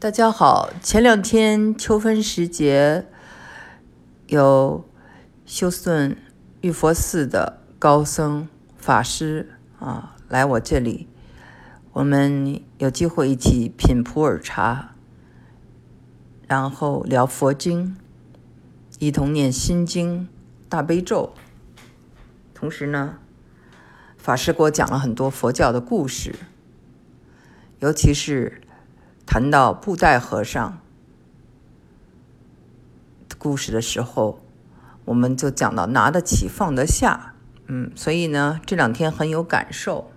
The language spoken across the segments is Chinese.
大家好，前两天秋分时节，有休斯顿玉佛寺的高僧法师啊来我这里，我们有机会一起品普洱茶，然后聊佛经，一同念心经、大悲咒，同时呢，法师给我讲了很多佛教的故事，尤其是。谈到布袋和尚故事的时候，我们就讲到拿得起放得下，嗯，所以呢这两天很有感受，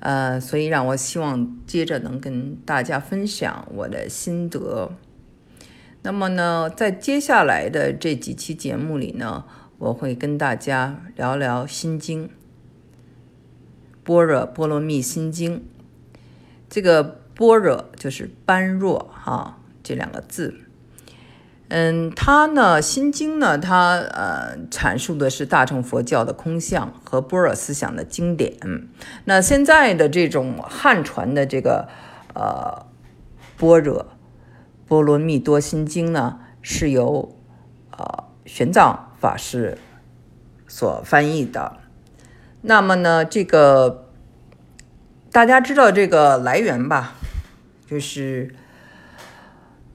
呃，所以让我希望接着能跟大家分享我的心得。那么呢，在接下来的这几期节目里呢，我会跟大家聊聊《心经》《般若波罗蜜心经》这个。般若就是般若哈，这两个字。嗯，它呢，《心经》呢，它呃阐述的是大乘佛教的空相和般若思想的经典。那现在的这种汉传的这个呃《般若波罗蜜多心经》呢，是由呃玄奘法师所翻译的。那么呢，这个大家知道这个来源吧？就是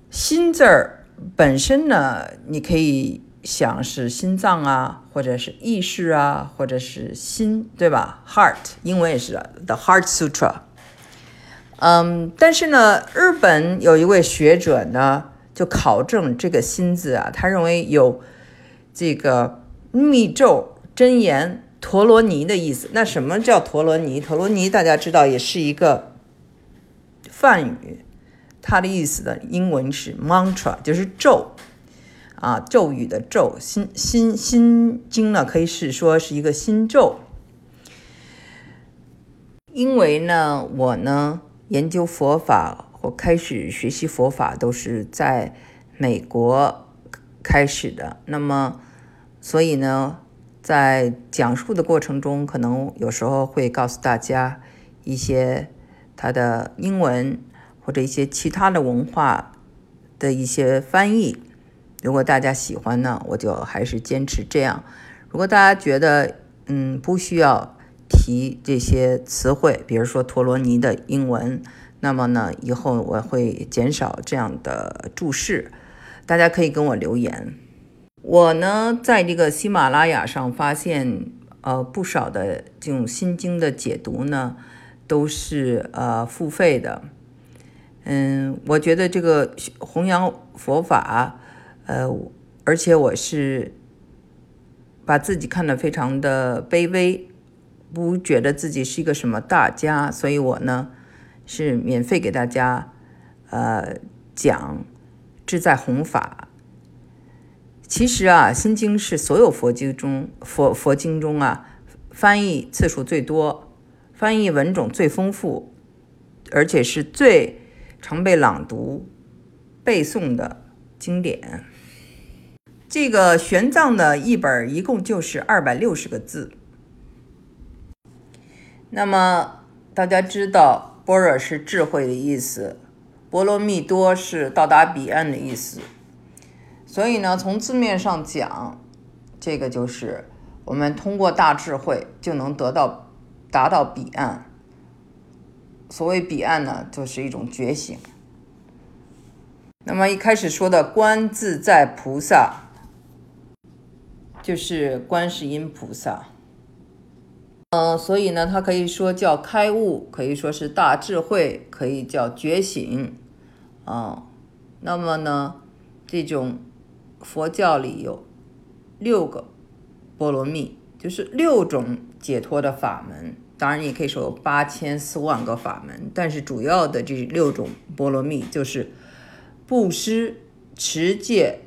心字儿本身呢，你可以想是心脏啊，或者是意识啊，或者是心，对吧？Heart，英文也是 The Heart Sutra。嗯，但是呢，日本有一位学者呢，就考证这个心字啊，他认为有这个密咒真言陀罗尼的意思。那什么叫陀罗尼？陀罗尼大家知道，也是一个。梵语，它的意思的英文是 mantra，就是咒啊，咒语的咒。心心心经呢，可以是说是一个心咒。因为呢，我呢研究佛法我开始学习佛法都是在美国开始的，那么所以呢，在讲述的过程中，可能有时候会告诉大家一些。它的英文或者一些其他的文化的一些翻译，如果大家喜欢呢，我就还是坚持这样。如果大家觉得嗯不需要提这些词汇，比如说陀罗尼的英文，那么呢以后我会减少这样的注释。大家可以跟我留言。我呢在这个喜马拉雅上发现呃不少的这种心经的解读呢。都是呃付费的，嗯，我觉得这个弘扬佛法，呃，而且我是把自己看得非常的卑微，不觉得自己是一个什么大家，所以我呢是免费给大家呃讲志在弘法。其实啊，《心经》是所有佛经中佛佛经中啊翻译次数最多。翻译文种最丰富，而且是最常被朗读、背诵的经典。这个玄奘的译本一共就是二百六十个字。那么大家知道，般若是智慧的意思，波罗蜜多是到达彼岸的意思。所以呢，从字面上讲，这个就是我们通过大智慧就能得到。达到彼岸，所谓彼岸呢，就是一种觉醒。那么一开始说的观自在菩萨，就是观世音菩萨。嗯，所以呢，它可以说叫开悟，可以说是大智慧，可以叫觉醒。啊，那么呢，这种佛教里有六个波罗蜜，就是六种解脱的法门。当然，也可以说有八千四万个法门，但是主要的这六种波罗蜜就是布施、持戒、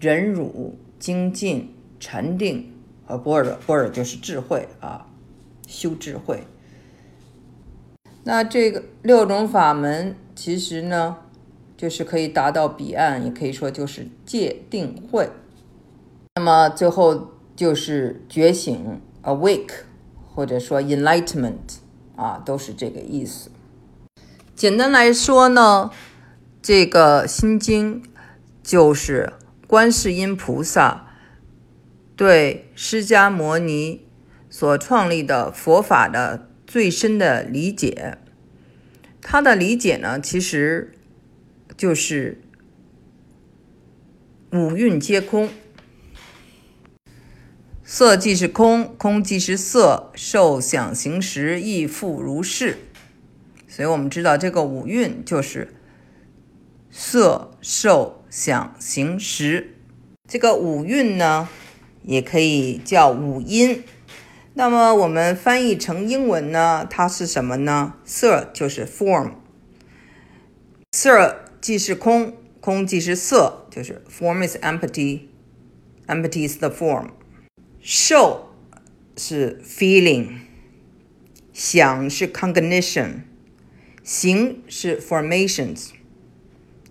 忍辱、精进、禅定和般若。般若就是智慧啊，修智慧。那这个六种法门其实呢，就是可以达到彼岸，也可以说就是戒定慧。那么最后就是觉醒，awake。或者说 enlightenment 啊，都是这个意思。简单来说呢，这个心经就是观世音菩萨对释迦牟尼所创立的佛法的最深的理解。他的理解呢，其实就是五蕴皆空，色即是空，空即是色，受想行识亦复如是。所以我们知道，这个五蕴就是色、受、想、行、识。这个五蕴呢，也可以叫五音。那么我们翻译成英文呢，它是什么呢？色就是 form，色即是空，空即是色，就是 form is empty，empty is the form。受是 feeling，想是 cognition，行是 formations。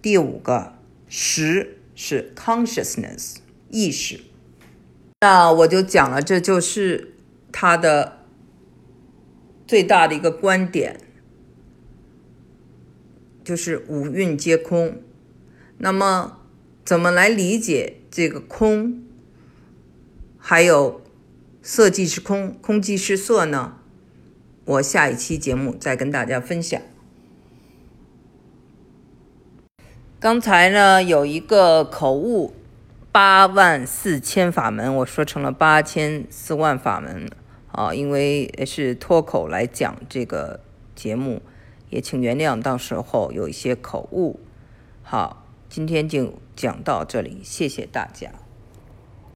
第五个识是 consciousness，意识。那我就讲了，这就是。他的最大的一个观点就是五蕴皆空。那么，怎么来理解这个空？还有色即是空，空即是色呢？我下一期节目再跟大家分享。刚才呢有一个口误，八万四千法门，我说成了八千四万法门。啊，因为是脱口来讲这个节目，也请原谅，到时候有一些口误。好，今天就讲到这里，谢谢大家。